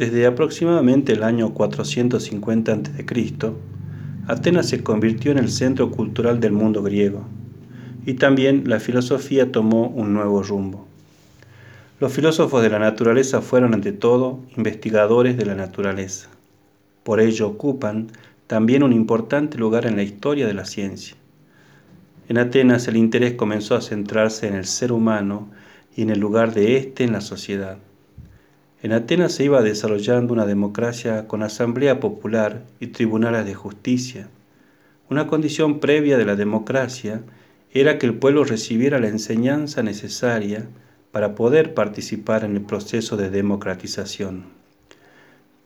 Desde aproximadamente el año 450 a.C., Atenas se convirtió en el centro cultural del mundo griego y también la filosofía tomó un nuevo rumbo. Los filósofos de la naturaleza fueron ante todo investigadores de la naturaleza. Por ello ocupan también un importante lugar en la historia de la ciencia. En Atenas el interés comenzó a centrarse en el ser humano y en el lugar de éste en la sociedad. En Atenas se iba desarrollando una democracia con asamblea popular y tribunales de justicia. Una condición previa de la democracia era que el pueblo recibiera la enseñanza necesaria para poder participar en el proceso de democratización.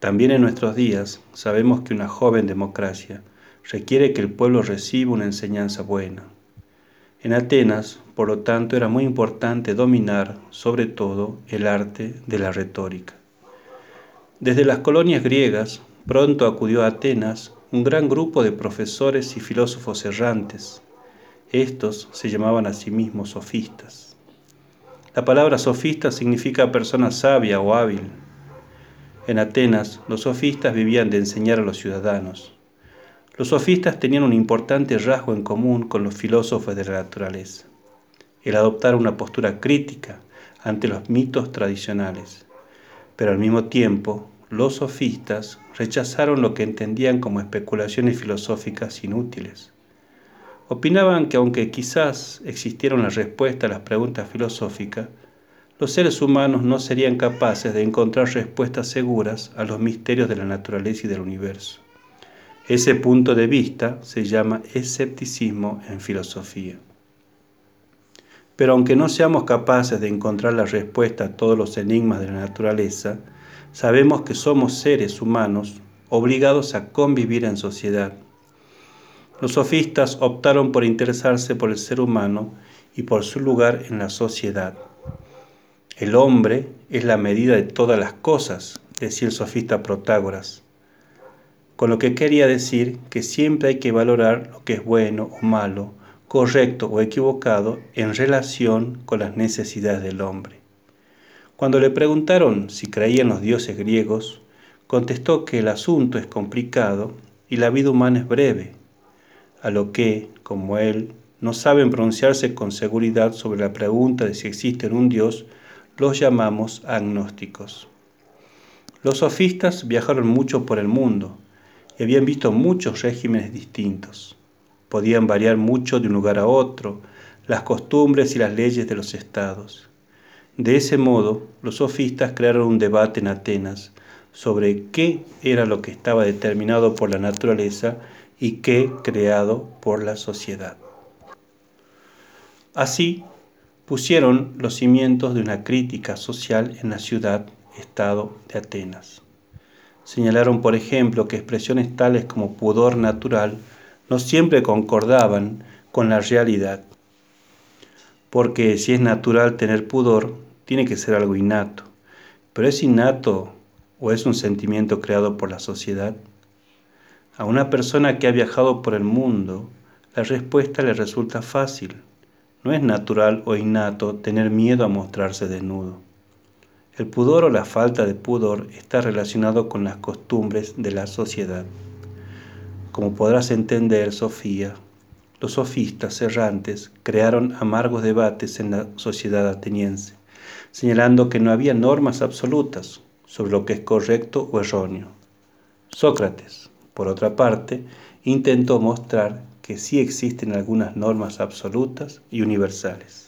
También en nuestros días sabemos que una joven democracia requiere que el pueblo reciba una enseñanza buena. En Atenas, por lo tanto, era muy importante dominar, sobre todo, el arte de la retórica. Desde las colonias griegas, pronto acudió a Atenas un gran grupo de profesores y filósofos errantes. Estos se llamaban a sí mismos sofistas. La palabra sofista significa persona sabia o hábil. En Atenas, los sofistas vivían de enseñar a los ciudadanos. Los sofistas tenían un importante rasgo en común con los filósofos de la naturaleza, el adoptar una postura crítica ante los mitos tradicionales. Pero al mismo tiempo, los sofistas rechazaron lo que entendían como especulaciones filosóficas inútiles. Opinaban que aunque quizás existiera una respuesta a las preguntas filosóficas, los seres humanos no serían capaces de encontrar respuestas seguras a los misterios de la naturaleza y del universo. Ese punto de vista se llama escepticismo en filosofía. Pero aunque no seamos capaces de encontrar la respuesta a todos los enigmas de la naturaleza, sabemos que somos seres humanos obligados a convivir en sociedad. Los sofistas optaron por interesarse por el ser humano y por su lugar en la sociedad. El hombre es la medida de todas las cosas, decía el sofista Protágoras con lo que quería decir que siempre hay que valorar lo que es bueno o malo, correcto o equivocado en relación con las necesidades del hombre. Cuando le preguntaron si creía en los dioses griegos, contestó que el asunto es complicado y la vida humana es breve, a lo que, como él, no saben pronunciarse con seguridad sobre la pregunta de si existe un dios, los llamamos agnósticos. Los sofistas viajaron mucho por el mundo, y habían visto muchos regímenes distintos. Podían variar mucho de un lugar a otro, las costumbres y las leyes de los estados. De ese modo, los sofistas crearon un debate en Atenas sobre qué era lo que estaba determinado por la naturaleza y qué creado por la sociedad. Así, pusieron los cimientos de una crítica social en la ciudad-estado de Atenas. Señalaron, por ejemplo, que expresiones tales como pudor natural no siempre concordaban con la realidad, porque si es natural tener pudor, tiene que ser algo innato. Pero ¿es innato o es un sentimiento creado por la sociedad? A una persona que ha viajado por el mundo, la respuesta le resulta fácil. No es natural o innato tener miedo a mostrarse desnudo. El pudor o la falta de pudor está relacionado con las costumbres de la sociedad. Como podrás entender, Sofía, los sofistas errantes crearon amargos debates en la sociedad ateniense, señalando que no había normas absolutas sobre lo que es correcto o erróneo. Sócrates, por otra parte, intentó mostrar que sí existen algunas normas absolutas y universales.